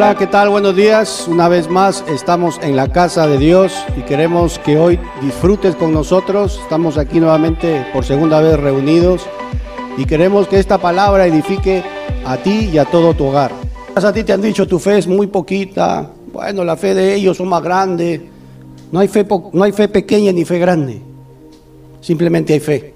Hola, ¿qué tal? Buenos días. Una vez más estamos en la casa de Dios y queremos que hoy disfrutes con nosotros. Estamos aquí nuevamente por segunda vez reunidos y queremos que esta palabra edifique a ti y a todo tu hogar. A ti te han dicho tu fe es muy poquita. Bueno, la fe de ellos son más grande. No hay fe, no hay fe pequeña ni fe grande. Simplemente hay fe.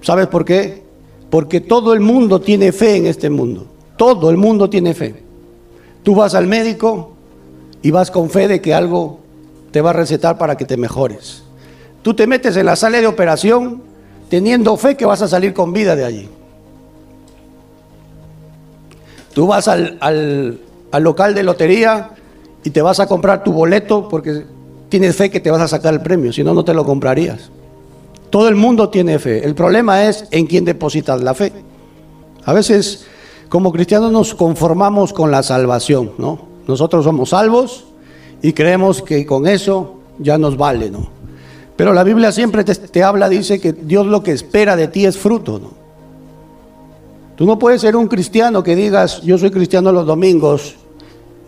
¿Sabes por qué? Porque todo el mundo tiene fe en este mundo. Todo el mundo tiene fe. Tú vas al médico y vas con fe de que algo te va a recetar para que te mejores. Tú te metes en la sala de operación teniendo fe que vas a salir con vida de allí. Tú vas al, al local de lotería y te vas a comprar tu boleto porque tienes fe que te vas a sacar el premio, si no, no te lo comprarías. Todo el mundo tiene fe. El problema es en quién depositas la fe. A veces, como cristianos, nos conformamos con la salvación, ¿no? Nosotros somos salvos y creemos que con eso ya nos vale, ¿no? Pero la Biblia siempre te, habla, dice que Dios lo que espera de ti es fruto, ¿no? Tú no puedes ser un cristiano que digas, yo soy cristiano los domingos,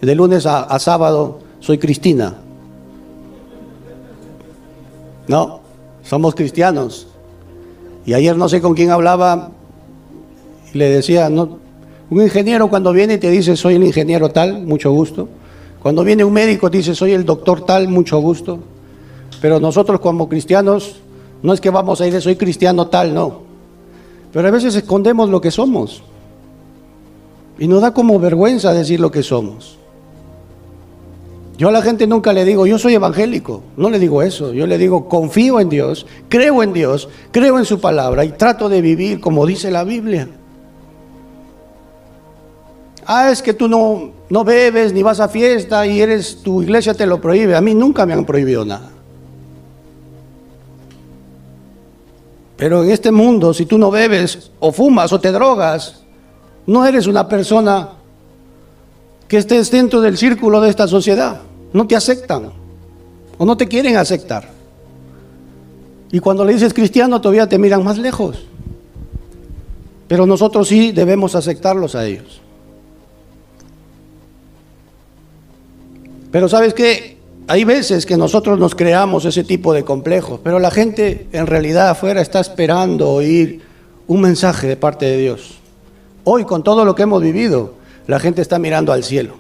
de lunes a, a sábado soy Cristina. No, somos cristianos. Y ayer no sé con quién hablaba y le decía, no, un ingeniero cuando viene te dice soy el ingeniero tal, mucho gusto. Cuando viene un médico dice soy el doctor tal, mucho gusto. Pero nosotros como cristianos no es que vamos a ir de soy cristiano tal, no. Pero a veces escondemos lo que somos. Y nos da como vergüenza decir lo que somos. Yo a la gente nunca le digo, yo soy evangélico, no le digo eso, yo le digo, confío en Dios, creo en Dios, creo en su palabra y trato de vivir como dice la Biblia. Ah, es que tú no, no bebes ni vas a fiesta y eres tu iglesia te lo prohíbe. A mí nunca me han prohibido nada. Pero en este mundo, si tú no bebes o fumas o te drogas, no eres una persona que estés dentro del círculo de esta sociedad. No te aceptan o no te quieren aceptar. Y cuando le dices cristiano todavía te miran más lejos. Pero nosotros sí debemos aceptarlos a ellos. Pero sabes qué? Hay veces que nosotros nos creamos ese tipo de complejos, pero la gente en realidad afuera está esperando oír un mensaje de parte de Dios. Hoy con todo lo que hemos vivido, la gente está mirando al cielo.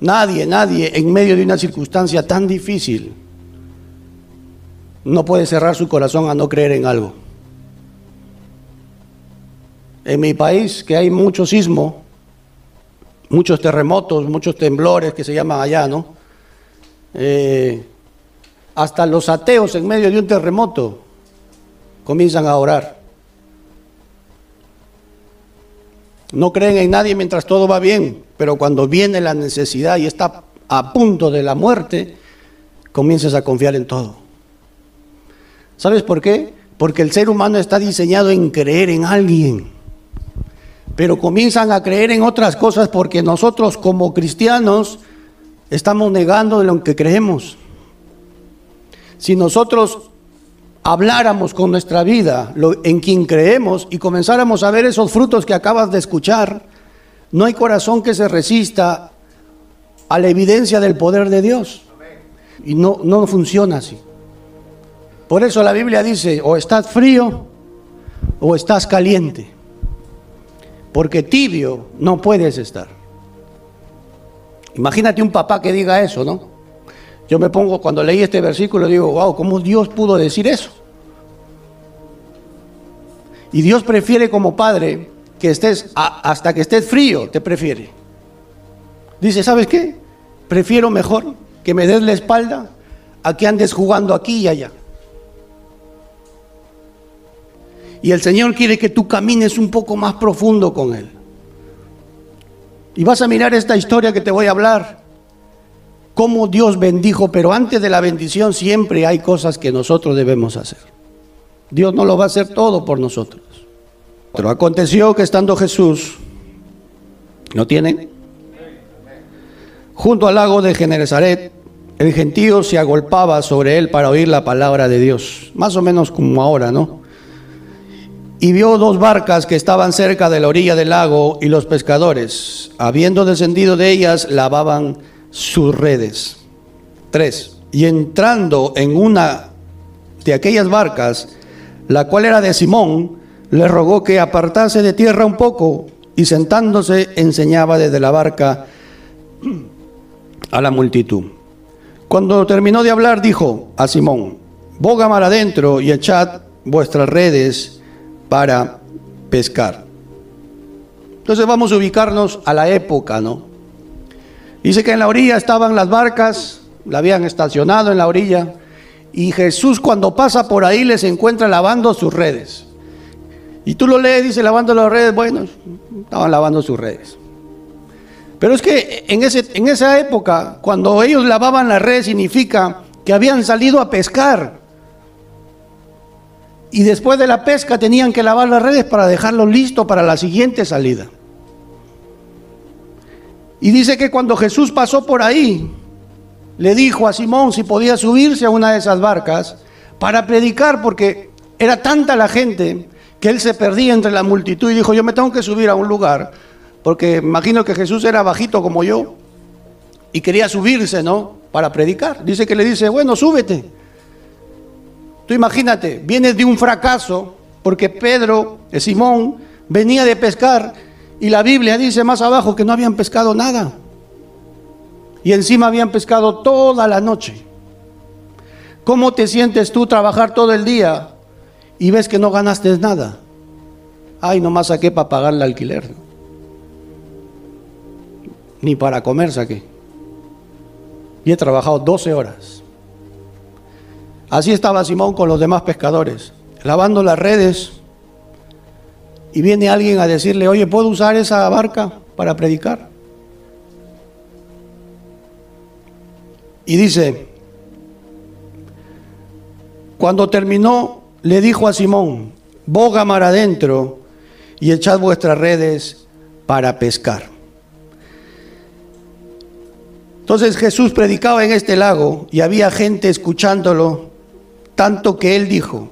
Nadie, nadie en medio de una circunstancia tan difícil no puede cerrar su corazón a no creer en algo. En mi país, que hay mucho sismo, muchos terremotos, muchos temblores que se llaman allá, ¿no? Eh, hasta los ateos en medio de un terremoto comienzan a orar. No creen en nadie mientras todo va bien, pero cuando viene la necesidad y está a punto de la muerte, comienzas a confiar en todo. ¿Sabes por qué? Porque el ser humano está diseñado en creer en alguien, pero comienzan a creer en otras cosas porque nosotros como cristianos estamos negando de lo que creemos. Si nosotros habláramos con nuestra vida en quien creemos y comenzáramos a ver esos frutos que acabas de escuchar, no hay corazón que se resista a la evidencia del poder de Dios. Y no, no funciona así. Por eso la Biblia dice, o estás frío o estás caliente. Porque tibio no puedes estar. Imagínate un papá que diga eso, ¿no? Yo me pongo, cuando leí este versículo, digo, wow, ¿cómo Dios pudo decir eso? Y Dios prefiere como padre que estés, hasta que estés frío, te prefiere. Dice, ¿sabes qué? Prefiero mejor que me des la espalda a que andes jugando aquí y allá. Y el Señor quiere que tú camines un poco más profundo con Él. Y vas a mirar esta historia que te voy a hablar cómo Dios bendijo, pero antes de la bendición siempre hay cosas que nosotros debemos hacer. Dios no lo va a hacer todo por nosotros. Pero aconteció que estando Jesús, ¿no tienen? Junto al lago de Genezaret, el gentío se agolpaba sobre él para oír la palabra de Dios, más o menos como ahora, ¿no? Y vio dos barcas que estaban cerca de la orilla del lago y los pescadores, habiendo descendido de ellas, lavaban sus redes. Tres. Y entrando en una de aquellas barcas, la cual era de Simón, le rogó que apartase de tierra un poco y sentándose enseñaba desde la barca a la multitud. Cuando terminó de hablar, dijo a Simón, boga adentro y echad vuestras redes para pescar. Entonces vamos a ubicarnos a la época, ¿no? Dice que en la orilla estaban las barcas, la habían estacionado en la orilla, y Jesús cuando pasa por ahí les encuentra lavando sus redes. Y tú lo lees, dice lavando las redes, bueno, estaban lavando sus redes. Pero es que en, ese, en esa época, cuando ellos lavaban las redes, significa que habían salido a pescar. Y después de la pesca tenían que lavar las redes para dejarlo listo para la siguiente salida. Y dice que cuando Jesús pasó por ahí, le dijo a Simón si podía subirse a una de esas barcas para predicar, porque era tanta la gente que él se perdía entre la multitud y dijo, yo me tengo que subir a un lugar, porque imagino que Jesús era bajito como yo y quería subirse, ¿no? Para predicar. Dice que le dice, bueno, súbete. Tú imagínate, vienes de un fracaso, porque Pedro, Simón, venía de pescar y la Biblia dice más abajo que no habían pescado nada. Y encima habían pescado toda la noche. ¿Cómo te sientes tú trabajar todo el día y ves que no ganaste nada? Ay, nomás saqué para pagar el alquiler. Ni para comer saqué. Y he trabajado 12 horas. Así estaba Simón con los demás pescadores, lavando las redes. Y viene alguien a decirle, oye, ¿puedo usar esa barca para predicar? Y dice, cuando terminó, le dijo a Simón, boga mar adentro y echad vuestras redes para pescar. Entonces Jesús predicaba en este lago y había gente escuchándolo, tanto que él dijo,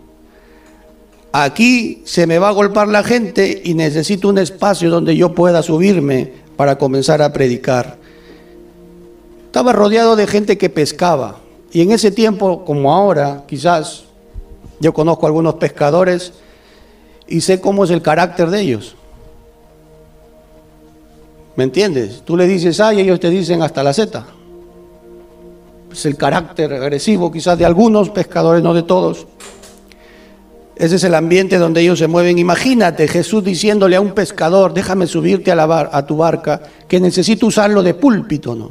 aquí se me va a golpar la gente y necesito un espacio donde yo pueda subirme para comenzar a predicar. Estaba rodeado de gente que pescaba y en ese tiempo, como ahora, quizás yo conozco a algunos pescadores y sé cómo es el carácter de ellos. ¿Me entiendes? Tú le dices A y ellos te dicen hasta la Z. Es el carácter agresivo quizás de algunos pescadores, no de todos. Ese es el ambiente donde ellos se mueven. Imagínate Jesús diciéndole a un pescador, déjame subirte a, la a tu barca, que necesito usarlo de púlpito, ¿no?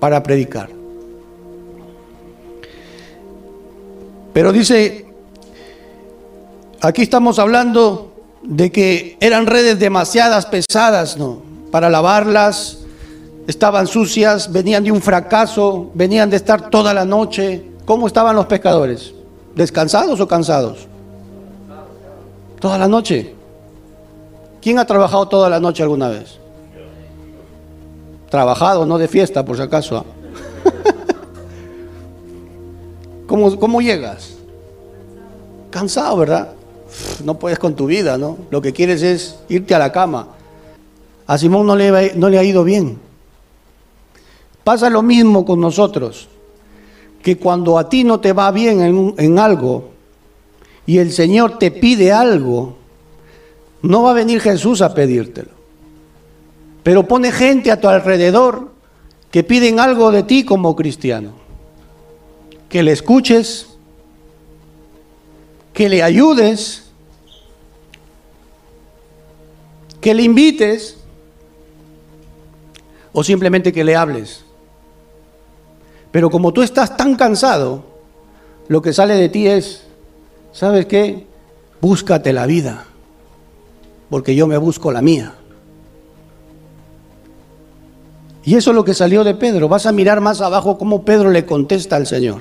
Para predicar. Pero dice Aquí estamos hablando de que eran redes demasiadas pesadas, ¿no? Para lavarlas, estaban sucias, venían de un fracaso, venían de estar toda la noche. ¿Cómo estaban los pescadores? ¿Descansados o cansados? Toda la noche. ¿Quién ha trabajado toda la noche alguna vez? Trabajado, no de fiesta, por si acaso. ¿ah? ¿Cómo, ¿Cómo llegas? Cansado, ¿verdad? no puedes con tu vida, ¿no? Lo que quieres es irte a la cama. A Simón no le, no le ha ido bien. Pasa lo mismo con nosotros, que cuando a ti no te va bien en, algo y el Señor te pide algo, no va a venir Jesús a pedírtelo. Pero pone gente a tu alrededor que piden algo de ti como cristiano. Que le escuches, que le ayudes, que le invites o simplemente que le hables. Pero como tú estás tan cansado, lo que sale de ti es, ¿sabes qué? Búscate la vida, porque yo me busco la mía. Y eso es lo que salió de Pedro. Vas a mirar más abajo cómo Pedro le contesta al Señor.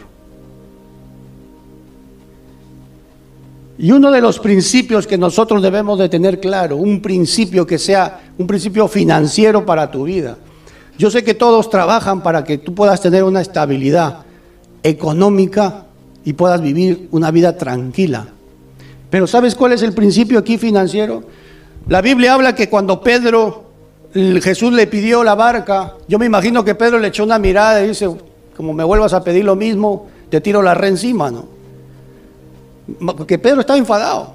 Y uno de los principios que nosotros debemos de tener claro, un principio que sea un principio financiero para tu vida. Yo sé que todos trabajan para que tú puedas tener una estabilidad económica y puedas vivir una vida tranquila. Pero ¿sabes cuál es el principio aquí financiero? La Biblia habla que cuando Pedro, Jesús le pidió la barca, yo me imagino que Pedro le echó una mirada y dice, como me vuelvas a pedir lo mismo, te tiro la red encima, ¿no? Porque Pedro estaba enfadado.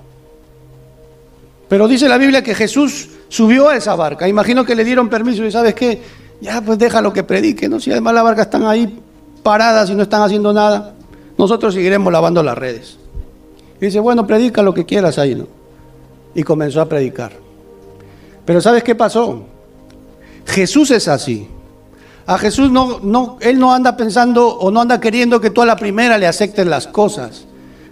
Pero dice la Biblia que Jesús subió a esa barca. Imagino que le dieron permiso y sabes qué, ya pues déjalo que predique, ¿no? Si además las barcas están ahí paradas y no están haciendo nada, nosotros seguiremos lavando las redes. Y dice, bueno, predica lo que quieras ahí, ¿no? Y comenzó a predicar. Pero ¿sabes qué pasó? Jesús es así. A Jesús no, no, él no anda pensando o no anda queriendo que tú a la primera le aceptes las cosas,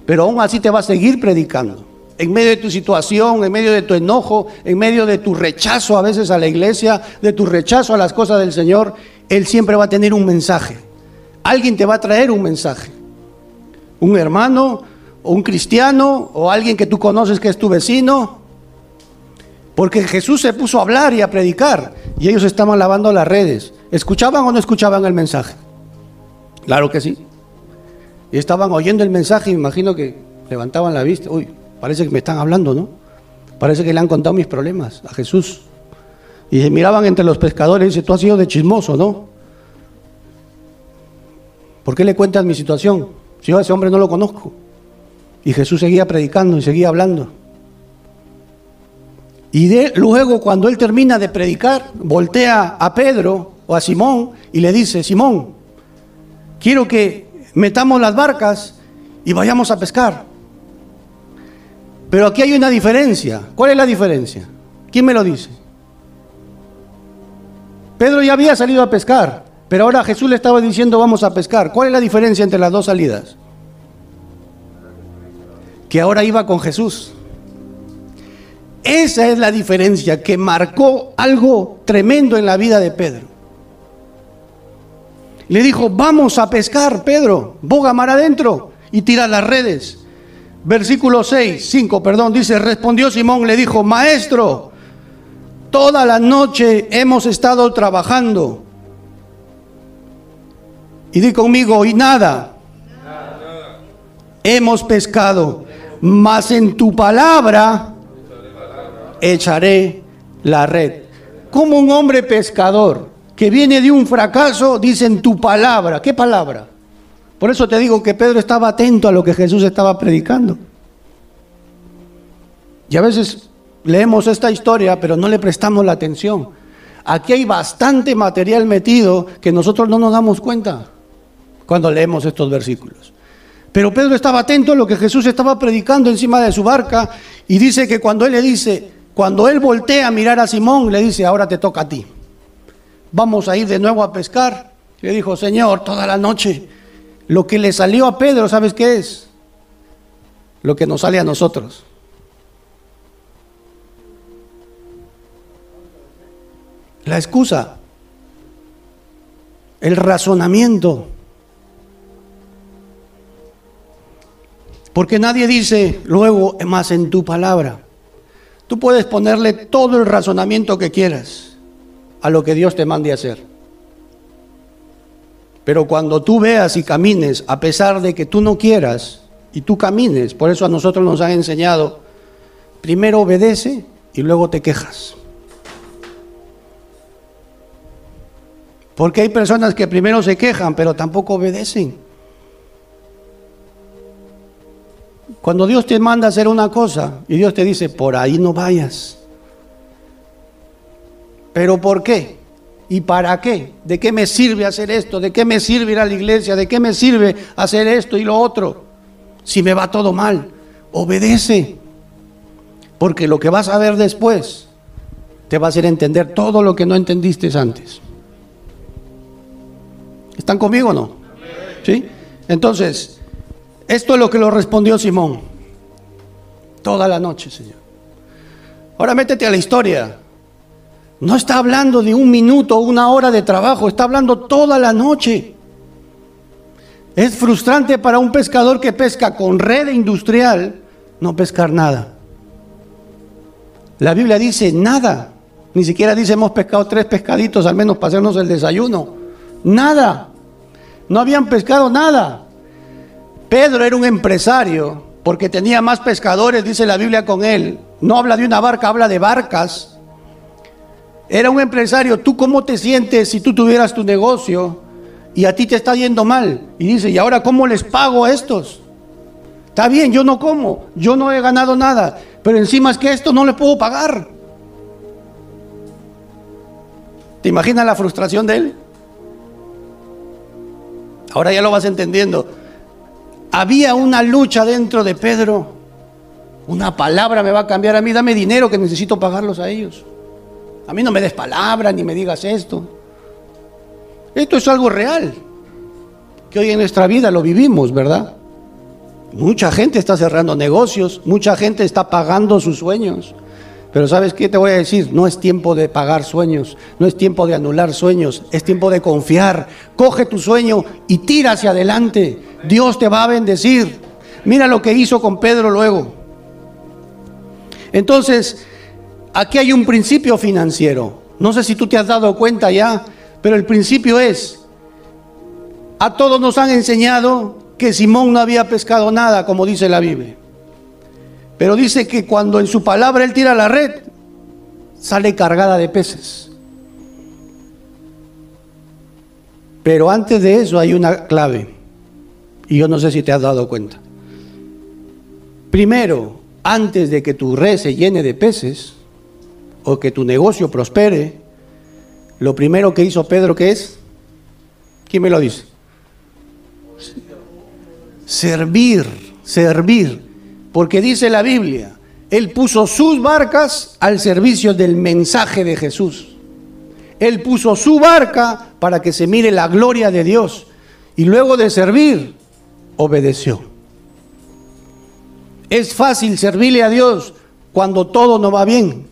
pero aún así te va a seguir predicando. En medio de tu situación, en medio de tu enojo, en medio de tu rechazo a veces a la iglesia, de tu rechazo a las cosas del Señor, Él siempre va a tener un mensaje. Alguien te va a traer un mensaje. Un hermano, o un cristiano, o alguien que tú conoces que es tu vecino. Porque Jesús se puso a hablar y a predicar, y ellos estaban lavando las redes. ¿Escuchaban o no escuchaban el mensaje? Claro que sí. Y estaban oyendo el mensaje, imagino que levantaban la vista. Uy, parece que me están hablando, ¿no? Parece que le han contado mis problemas a Jesús. Y se miraban entre los pescadores y dice, tú has sido de chismoso, ¿no? ¿Por qué le cuentas mi situación? Si yo a ese hombre no lo conozco. Y Jesús seguía predicando y seguía hablando. Y de, luego cuando él termina de predicar, voltea a Pedro o a Simón y le dice, Simón, quiero que metamos las barcas y vayamos a pescar. Pero aquí hay una diferencia. ¿Cuál es la diferencia? ¿Quién me lo dice? Pedro ya había salido a pescar, pero ahora Jesús le estaba diciendo vamos a pescar. ¿Cuál es la diferencia entre las dos salidas? Que ahora iba con Jesús. Esa es la diferencia que marcó algo tremendo en la vida de Pedro. Le dijo, vamos a pescar, Pedro, boga mar adentro y tira las redes. Versículo 6, 5, perdón, dice, respondió Simón, le dijo, maestro, toda la noche hemos estado trabajando. Y di conmigo, y nada, hemos pescado, mas en tu palabra echaré la red. Como un hombre pescador que viene de un fracaso, dicen tu palabra. ¿Qué palabra? Por eso te digo que Pedro estaba atento a lo que Jesús estaba predicando. Y a veces leemos esta historia, pero no le prestamos la atención. Aquí hay bastante material metido que nosotros no nos damos cuenta cuando leemos estos versículos. Pero Pedro estaba atento a lo que Jesús estaba predicando encima de su barca y dice que cuando él le dice, cuando él voltea a mirar a Simón, le dice, ahora te toca a ti vamos a ir de nuevo a pescar. Le dijo, Señor, toda la noche. Lo que le salió a Pedro, ¿sabes qué es? Lo que nos sale a nosotros. La excusa, el razonamiento. Porque nadie dice luego más en tu palabra. Tú puedes ponerle todo el razonamiento que quieras a lo que Dios te mande hacer. Pero cuando tú veas y camines, a pesar de que tú no quieras, y tú camines, por eso a nosotros nos han enseñado, primero obedece y luego te quejas. Porque hay personas que primero se quejan, pero tampoco obedecen. Cuando Dios te manda hacer una cosa y Dios te dice, por ahí no vayas, ¿Pero por qué? ¿Y para qué? ¿De qué me sirve hacer esto? ¿De qué me sirve ir a la iglesia? ¿De qué me sirve hacer esto y lo otro? Si me va todo mal, obedece. Porque lo que vas a ver después te va a hacer entender todo lo que no entendiste antes. ¿Están conmigo o no? ¿Sí? Entonces, esto es lo que lo respondió Simón. Toda la noche, Señor. Ahora métete a la historia. No está hablando de un minuto una hora de trabajo, está hablando toda la noche. Es frustrante para un pescador que pesca con red industrial no pescar nada. La Biblia dice nada. Ni siquiera dice hemos pescado tres pescaditos al menos para hacernos el desayuno. Nada. No habían pescado nada. Pedro era un empresario porque tenía más pescadores, dice la Biblia con él. No habla de una barca, habla de barcas. Era un empresario. ¿Tú cómo te sientes si tú tuvieras tu negocio y a ti te está yendo mal? Y dice, ¿y ahora cómo les pago a estos? Está bien, yo no como, yo no he ganado nada, pero encima es que esto no le puedo pagar. ¿Te imaginas la frustración de él? Ahora ya lo vas entendiendo. Había una lucha dentro de Pedro. Una palabra me va a cambiar a mí. Dame dinero que necesito pagarlos a ellos. A mí no me des palabra ni me digas esto. Esto es algo real. Que hoy en nuestra vida lo vivimos, ¿verdad? Mucha gente está cerrando negocios. Mucha gente está pagando sus sueños. Pero ¿sabes qué te voy a decir? No es tiempo de pagar sueños, no es tiempo de anular sueños, es tiempo de confiar. Coge tu sueño y tira hacia adelante. Dios te va a bendecir. Mira lo que hizo con Pedro luego. Entonces, aquí hay un principio financiero. No sé si tú te has dado cuenta ya, pero el principio es, a todos nos han enseñado que Simón no había pescado nada, como dice la Biblia. Pero dice que cuando en su palabra él tira la red, sale cargada de peces. Pero antes de eso hay una clave. Y yo no sé si te has dado cuenta. Primero, antes de que tu red se llene de peces o que tu negocio prospere, lo primero que hizo Pedro, ¿qué es? ¿Quién me lo dice? Servir, servir. Porque dice la Biblia, Él puso sus barcas al servicio del mensaje de Jesús. Él puso su barca para que se mire la gloria de Dios. Y luego de servir, obedeció. Es fácil servirle a Dios cuando todo no va bien.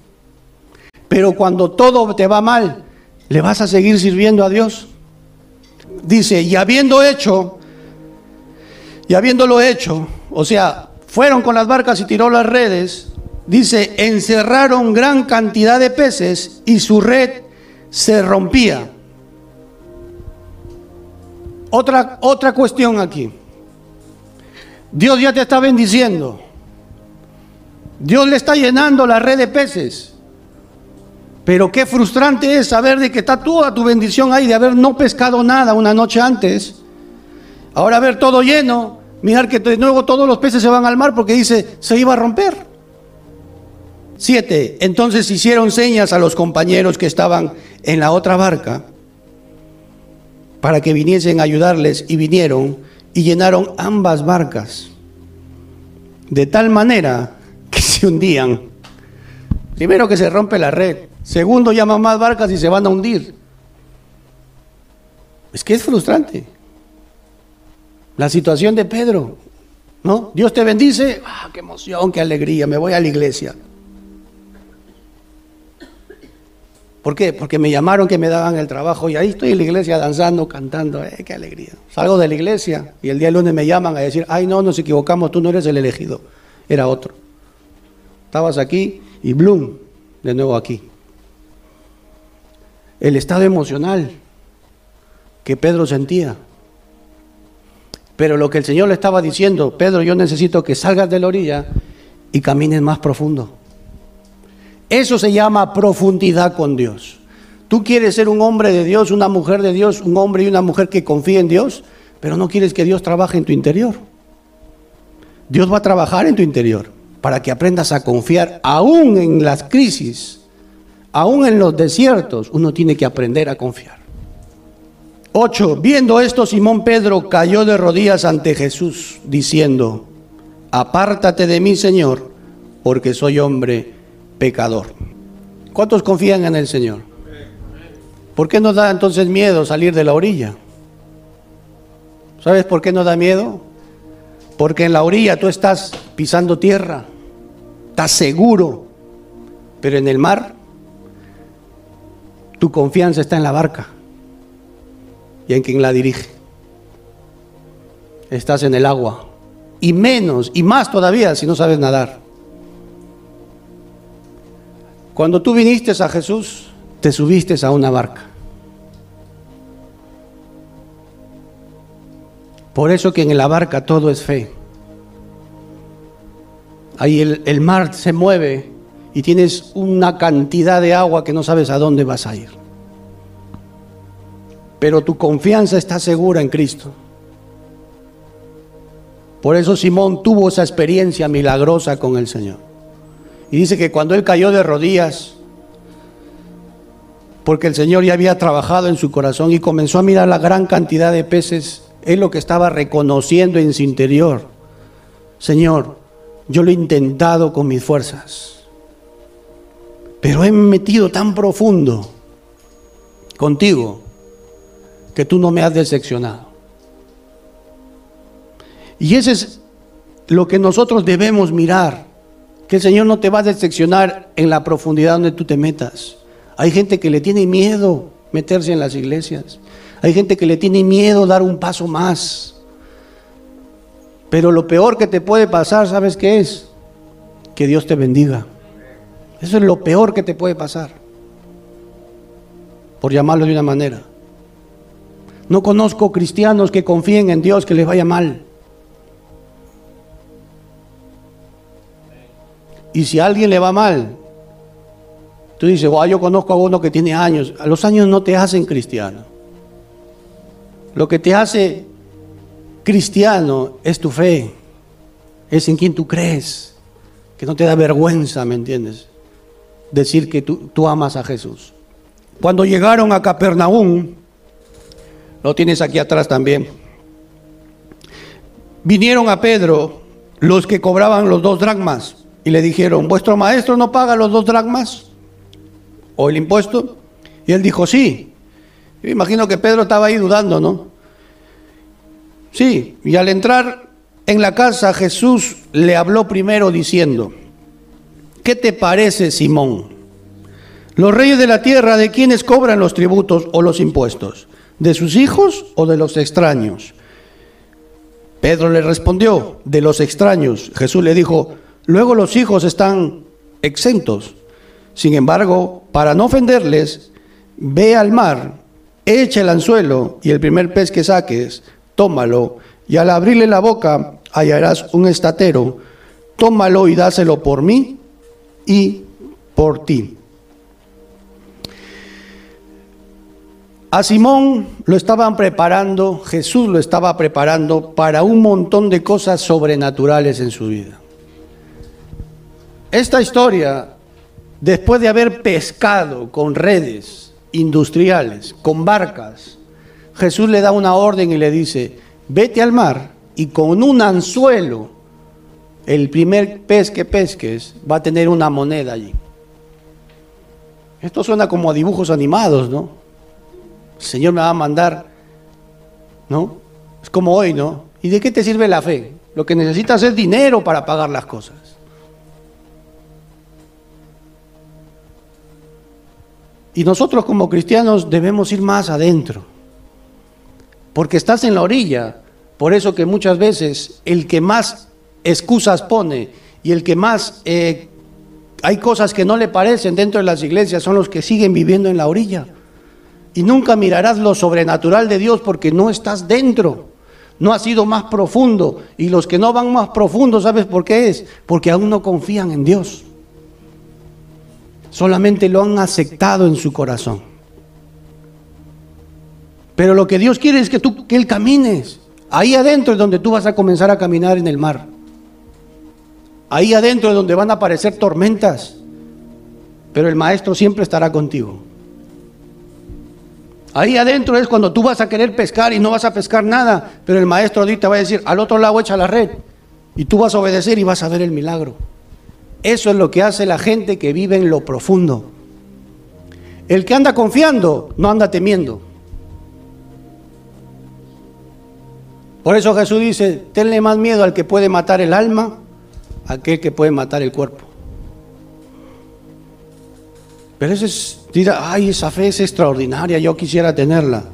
Pero cuando todo te va mal, ¿le vas a seguir sirviendo a Dios? Dice, y habiendo hecho, y habiéndolo hecho, o sea, fueron con las barcas y tiró las redes. Dice, encerraron gran cantidad de peces y su red se rompía. Otra, otra cuestión aquí. Dios ya te está bendiciendo. Dios le está llenando la red de peces. Pero qué frustrante es saber de que está toda tu bendición ahí, de haber no pescado nada una noche antes. Ahora ver todo lleno Mirar que de nuevo todos los peces se van al mar porque dice, se iba a romper. Siete, entonces hicieron señas a los compañeros que estaban en la otra barca para que viniesen a ayudarles y vinieron y llenaron ambas barcas. De tal manera que se hundían. Primero que se rompe la red. Segundo llaman más barcas y se van a hundir. Es que es frustrante. La situación de Pedro, ¿no? Dios te bendice, ¡ah, qué emoción, qué alegría, me voy a la iglesia. ¿Por qué? Porque me llamaron que me daban el trabajo y ahí estoy en la iglesia danzando, cantando, ¡eh, qué alegría! Salgo de la iglesia y el día lunes me llaman a decir, ay no, nos equivocamos, tú no eres el elegido, era otro. Estabas aquí y Bloom, de nuevo aquí. El estado emocional que Pedro sentía. Pero lo que el Señor le estaba diciendo, Pedro, yo necesito que salgas de la orilla y camines más profundo. Eso se llama profundidad con Dios. Tú quieres ser un hombre de Dios, una mujer de Dios, un hombre y una mujer que confíe en Dios, pero no quieres que Dios trabaje en tu interior. Dios va a trabajar en tu interior para que aprendas a confiar aún en las crisis, aún en los desiertos, uno tiene que aprender a confiar. 8. Viendo esto, Simón Pedro cayó de rodillas ante Jesús, diciendo, apártate de mí, Señor, porque soy hombre pecador. ¿Cuántos confían en el Señor? ¿Por qué nos da entonces miedo salir de la orilla? ¿Sabes por qué nos da miedo? Porque en la orilla tú estás pisando tierra, estás seguro, pero en el mar tu confianza está en la barca y en quien la dirige. Estás en el agua. Y menos, y más todavía si no sabes nadar. Cuando tú viniste a Jesús, te subiste a una barca. Por eso que en la barca todo es fe. ahí el, el mar se mueve y tienes una cantidad de agua que no sabes a dónde vas a ir. Pero tu confianza está segura en Cristo. Por eso Simón tuvo esa experiencia milagrosa con el Señor. Y dice que cuando él cayó de rodillas, porque el Señor ya había trabajado en su corazón y comenzó a mirar la gran cantidad de peces, él lo que estaba reconociendo en su interior. Señor, yo lo he intentado con mis fuerzas, pero he metido tan profundo contigo que tú no me has decepcionado. Y ese es lo que nosotros debemos mirar, que el Señor no te va a decepcionar en la profundidad donde tú te metas. Hay gente que le tiene miedo meterse en las iglesias. Hay gente que le tiene miedo dar un paso más. Pero lo peor que te puede pasar, ¿sabes qué es? Que Dios te bendiga. Eso es lo peor que te puede pasar. Por llamarlo de una manera. No conozco cristianos que confíen en Dios que les vaya mal. Y si a alguien le va mal, tú dices, yo conozco a uno que tiene años. Los años no te hacen cristiano. Lo que te hace cristiano es tu fe, es en quien tú crees, que no te da vergüenza, ¿me entiendes? Decir que tú, tú amas a Jesús. Cuando llegaron a Capernaum, lo tienes aquí atrás también, vinieron a Pedro los que cobraban los dos dracmas y le dijeron, ¿vuestro maestro no paga los dos dracmas? ¿O el impuesto? Y él dijo, sí. Yo imagino que Pedro estaba ahí dudando, ¿no? Sí, y al entrar en la casa Jesús le habló primero diciendo, ¿qué te parece, Simón? Los reyes de la tierra, ¿de quiénes cobran los tributos o los impuestos? ¿De sus hijos o de los extraños? Pedro le respondió, de los extraños. Jesús le dijo, Luego los hijos están exentos. Sin embargo, para no ofenderles, ve al mar, echa el anzuelo y el primer pez que saques, tómalo, y al abrirle la boca hallarás un estatero, tómalo y dáselo por mí y por ti. A Simón lo estaban preparando, Jesús lo estaba preparando para un montón de cosas sobrenaturales en su vida. Esta historia, después de haber pescado con redes industriales, con barcas, Jesús le da una orden y le dice, vete al mar y con un anzuelo, el primer pez que pesques va a tener una moneda allí. Esto suena como a dibujos animados, ¿no? El Señor me va a mandar, ¿no? Es como hoy, ¿no? ¿Y de qué te sirve la fe? Lo que necesitas es dinero para pagar las cosas. Y nosotros como cristianos debemos ir más adentro, porque estás en la orilla. Por eso que muchas veces el que más excusas pone y el que más eh, hay cosas que no le parecen dentro de las iglesias son los que siguen viviendo en la orilla. Y nunca mirarás lo sobrenatural de Dios porque no estás dentro. No has sido más profundo. Y los que no van más profundo, ¿sabes por qué es? Porque aún no confían en Dios solamente lo han aceptado en su corazón. Pero lo que Dios quiere es que tú, que Él camines. Ahí adentro es donde tú vas a comenzar a caminar en el mar. Ahí adentro es donde van a aparecer tormentas. Pero el maestro siempre estará contigo. Ahí adentro es cuando tú vas a querer pescar y no vas a pescar nada. Pero el maestro ahorita va a decir, al otro lado echa la red. Y tú vas a obedecer y vas a ver el milagro. Eso es lo que hace la gente que vive en lo profundo. El que anda confiando no anda temiendo. Por eso Jesús dice, tenle más miedo al que puede matar el alma, aquel que puede matar el cuerpo. Pero eso es, dirá, ay, esa fe es extraordinaria, yo quisiera tenerla.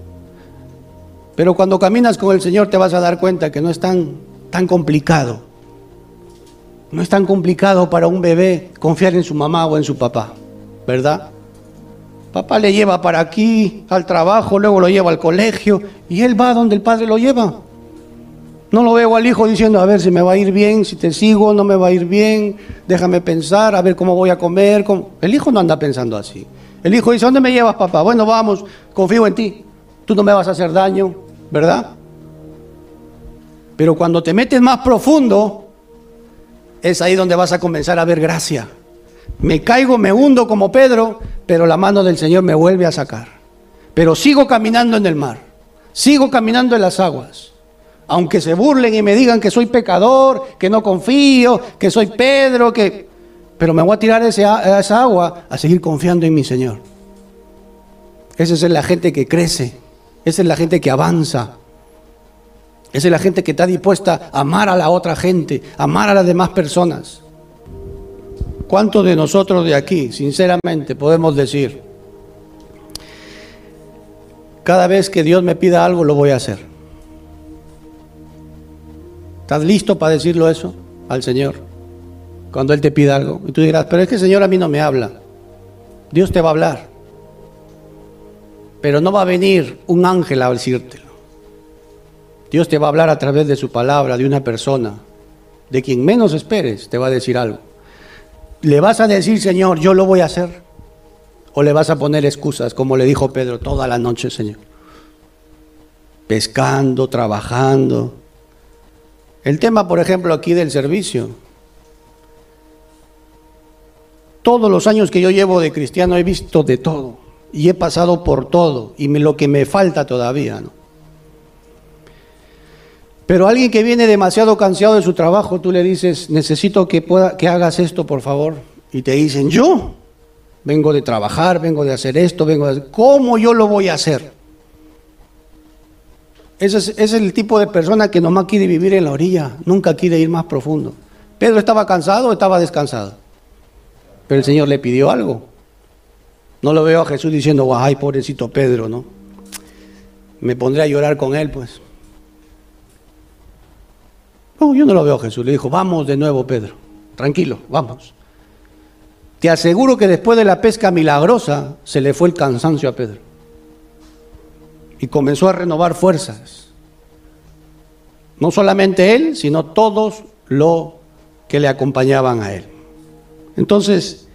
Pero cuando caminas con el Señor te vas a dar cuenta que no es tan, tan complicado. No es tan complicado para un bebé confiar en su mamá o en su papá, ¿verdad? Papá le lleva para aquí al trabajo, luego lo lleva al colegio y él va donde el padre lo lleva. No lo veo al hijo diciendo, a ver si me va a ir bien, si te sigo, no me va a ir bien, déjame pensar, a ver cómo voy a comer. El hijo no anda pensando así. El hijo dice, ¿dónde me llevas, papá? Bueno, vamos, confío en ti. Tú no me vas a hacer daño, ¿verdad? Pero cuando te metes más profundo, es ahí donde vas a comenzar a ver gracia. Me caigo, me hundo como Pedro, pero la mano del Señor me vuelve a sacar. Pero sigo caminando en el mar, sigo caminando en las aguas aunque se burlen y me digan que soy pecador, que no confío, que soy Pedro, que... Pero me voy a tirar esa agua a seguir confiando en mi Señor. Esa es la gente que crece, esa es la gente que avanza, esa es la gente que está dispuesta a amar a la otra gente, amar a las demás personas. ¿Cuántos de nosotros de aquí, sinceramente, podemos decir, cada vez que Dios me pida algo, lo voy a hacer? ¿Estás listo para decirlo eso al Señor? Cuando Él te pida algo. Y tú dirás, pero es que el Señor a mí no me habla. Dios te va a hablar. Pero no va a venir un ángel a decírtelo. Dios te va a hablar a través de su palabra, de una persona, de quien menos esperes, te va a decir algo. ¿Le vas a decir, Señor, yo lo voy a hacer? ¿O le vas a poner excusas, como le dijo Pedro toda la noche, Señor? Pescando, trabajando, el tema, por ejemplo, aquí del servicio. Todos los años que yo llevo de cristiano he visto de todo y he pasado por todo y lo que me falta todavía, ¿no? Pero alguien que viene demasiado cansado de su trabajo, tú le dices, necesito que, pueda, que hagas esto, por favor. Y te dicen, yo vengo de trabajar, vengo de hacer esto, vengo de... ¿Cómo yo lo voy a hacer? Ese es, el tipo de persona que nomás quiere vivir en la orilla, nunca quiere ir más profundo. Pedro estaba cansado o estaba descansado. Pero el Señor le pidió algo. No lo veo a Jesús diciendo, ay, pobrecito Pedro, ¿no? Me pondré a llorar con él, pues. No, yo no lo veo a Jesús. Le dijo, vamos de nuevo, Pedro. Tranquilo, vamos. Te aseguro que después de la pesca milagrosa se le fue el cansancio a Pedro y comenzó a renovar fuerzas. No solamente él, sino todos los que le acompañaban a él. Entonces,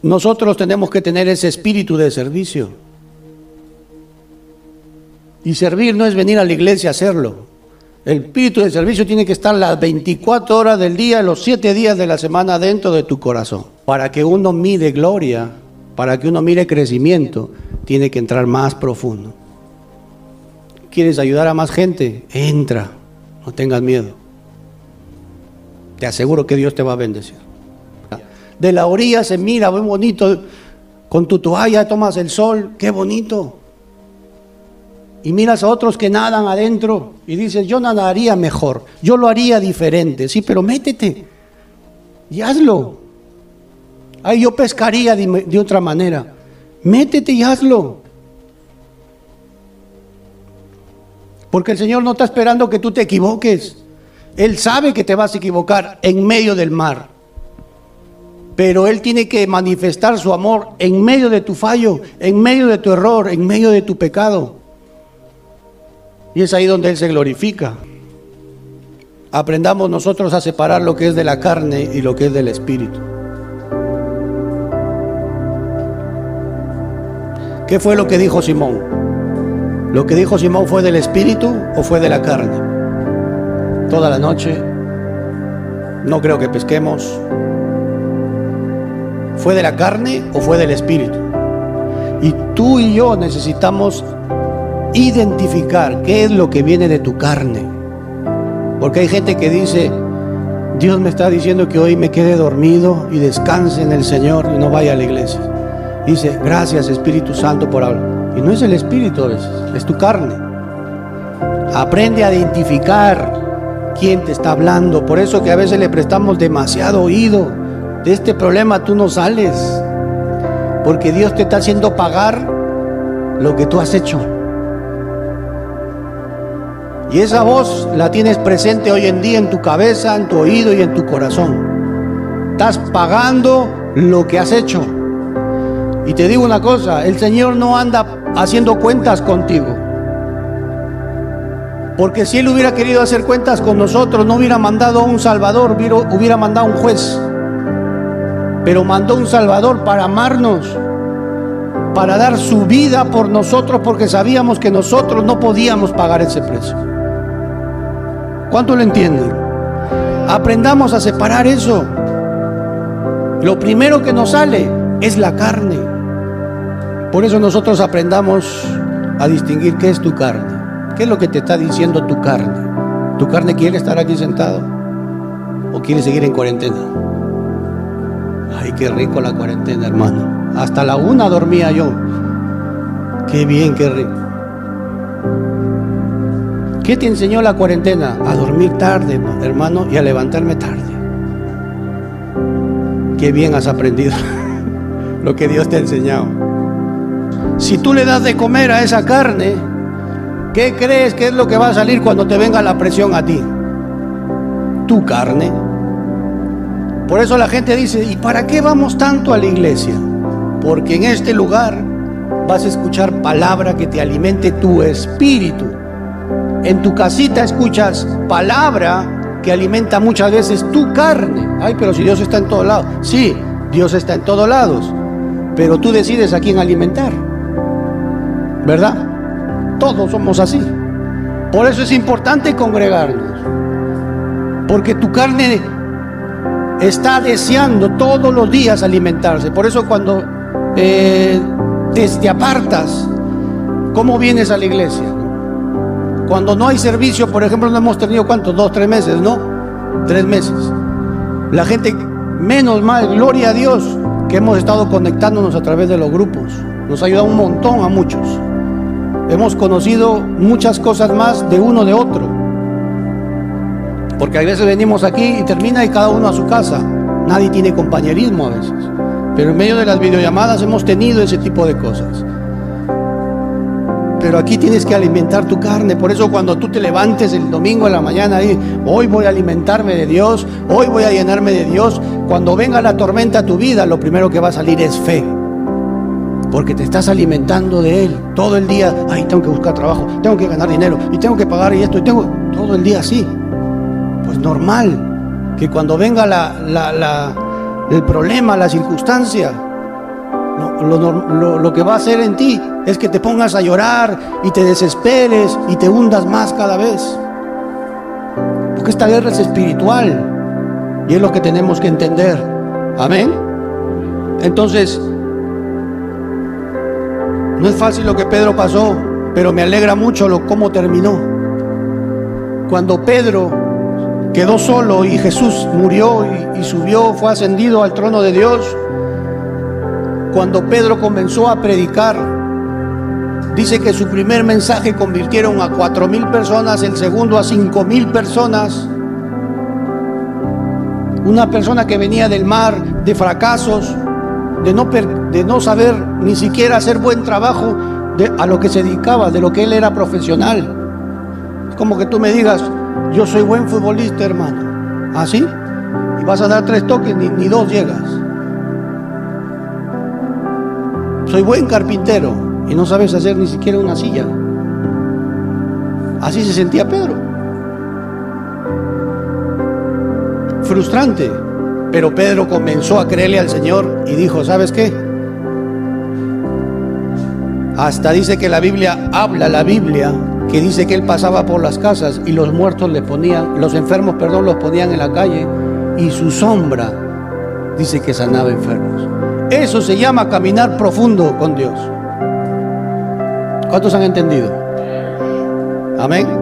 nosotros tenemos que tener ese espíritu de servicio. Y servir no es venir a la iglesia a hacerlo. El espíritu de servicio tiene que estar las 24 horas del día, los 7 días de la semana dentro de tu corazón. Para que uno mire gloria, para que uno mire crecimiento, tiene que entrar más profundo. ¿Quieres ayudar a más gente? Entra, no tengas miedo. Te aseguro que Dios te va a bendecir. De la orilla se mira muy bonito, con tu toalla tomas el sol, qué bonito. Y miras a otros que nadan adentro y dices, yo nadaría mejor, yo lo haría diferente, sí, pero métete y hazlo. Ay, yo pescaría de otra manera. Métete y hazlo. Porque el Señor no está esperando que tú te equivoques. Él sabe que te vas a equivocar en medio del mar. Pero Él tiene que manifestar su amor en medio de tu fallo, en medio de tu error, en medio de tu pecado. Y es ahí donde Él se glorifica. Aprendamos nosotros a separar lo que es de la carne y lo que es del espíritu. ¿Qué fue lo que dijo Simón? ¿Lo que dijo Simón fue del espíritu o fue de la carne? Toda la noche, no creo que pesquemos. ¿Fue de la carne o fue del espíritu? Y tú y yo necesitamos identificar qué es lo que viene de tu carne. Porque hay gente que dice, Dios me está diciendo que hoy me quede dormido y descanse en el Señor y no vaya a la iglesia. Dice, gracias Espíritu Santo por hablar. Y no es el Espíritu veces, es tu carne. Aprende a identificar quién te está hablando. Por eso que a veces le prestamos demasiado oído. De este problema tú no sales. Porque Dios te está haciendo pagar lo que tú has hecho. Y esa voz la tienes presente hoy en día en tu cabeza, en tu oído y en tu corazón. Estás pagando lo que has hecho. Y te digo una cosa, el Señor no anda haciendo cuentas contigo. Porque si Él hubiera querido hacer cuentas con nosotros, no hubiera mandado a un Salvador, hubiera mandado a un juez. Pero mandó un Salvador para amarnos, para dar su vida por nosotros, porque sabíamos que nosotros no podíamos pagar ese precio. ¿Cuánto lo entienden? Aprendamos a separar eso. Lo primero que nos sale es la carne. Por eso nosotros aprendamos a distinguir qué es tu carne. ¿Qué es lo que te está diciendo tu carne? ¿Tu carne quiere estar aquí sentado? ¿O quiere seguir en cuarentena? Ay, qué rico la cuarentena, hermano. Hasta la una dormía yo. Qué bien, qué rico. ¿Qué te enseñó la cuarentena? A dormir tarde, hermano, y a levantarme tarde. Qué bien has aprendido lo que Dios te ha enseñado. Si tú le das de comer a esa carne, ¿Qué crees que es lo que va a salir cuando te venga la presión a ti? Tu carne. Por eso la gente dice, ¿y para qué vamos tanto a la iglesia? Porque en este lugar vas a escuchar palabra que te alimente tu espíritu. En tu casita escuchas palabra que alimenta muchas veces tu carne. Ay, pero si Dios está en todos lados. Sí, Dios está en todos lados. Pero tú decides a quién alimentar. ¿Verdad? Todos somos así. Por eso es importante congregarnos. Porque tu carne está deseando todos los días alimentarse. Por eso cuando eh, te, apartas, ¿cómo vienes a la iglesia? Cuando no hay servicio, por ejemplo, no hemos tenido cuántos, dos, tres meses, ¿no? Tres meses. La gente, menos mal, gloria a Dios, que hemos estado conectándonos a través de los grupos. Nos ha ayudado un montón a muchos. Hemos conocido muchas cosas más de uno de otro. Porque a veces venimos aquí y termina y cada uno a su casa. Nadie tiene compañerismo a veces. Pero en medio de las videollamadas hemos tenido ese tipo de cosas. Pero aquí tienes que alimentar tu carne. Por eso cuando tú te levantes el domingo en la mañana y hoy voy a alimentarme de Dios, hoy voy a llenarme de Dios, cuando venga la tormenta a tu vida, lo primero que va a salir es fe porque te estás alimentando de Él todo el día. Ay, tengo que buscar trabajo, tengo que ganar dinero y tengo que pagar y esto y tengo todo el día así. Pues normal que cuando venga el problema, la circunstancia, lo, lo que va a hacer en ti es que te pongas a llorar y te desesperes y te hundas más cada vez. Porque esta guerra es espiritual y es lo que tenemos que entender. Amén. Entonces, no es fácil lo que Pedro pasó, pero me alegra mucho lo cómo terminó. Cuando Pedro quedó solo y Jesús murió y, subió, fue ascendido al trono de Dios, cuando Pedro comenzó a predicar, dice que su primer mensaje convirtieron a cuatro mil personas, el segundo a cinco mil personas. Una persona que venía del mar de fracasos, de no, de no saber ni siquiera hacer buen trabajo de, a lo que se dedicaba, de lo que él era profesional. Es como que tú me digas, yo soy buen futbolista, hermano. ¿Así? ¿Ah, y vas a dar tres toques, ni, ni dos llegas. Soy buen carpintero y no sabes hacer ni siquiera una silla. Así se sentía Pedro. Frustrante. Pero Pedro comenzó a creerle al Señor y dijo, ¿sabes qué? Hasta dice que la Biblia habla, la Biblia, que dice que él pasaba por las casas y los muertos le ponían, los enfermos, perdón, los ponían en la calle y su sombra dice que sanaba enfermos. Eso se llama caminar profundo con Dios. ¿Cuántos han entendido? Amén.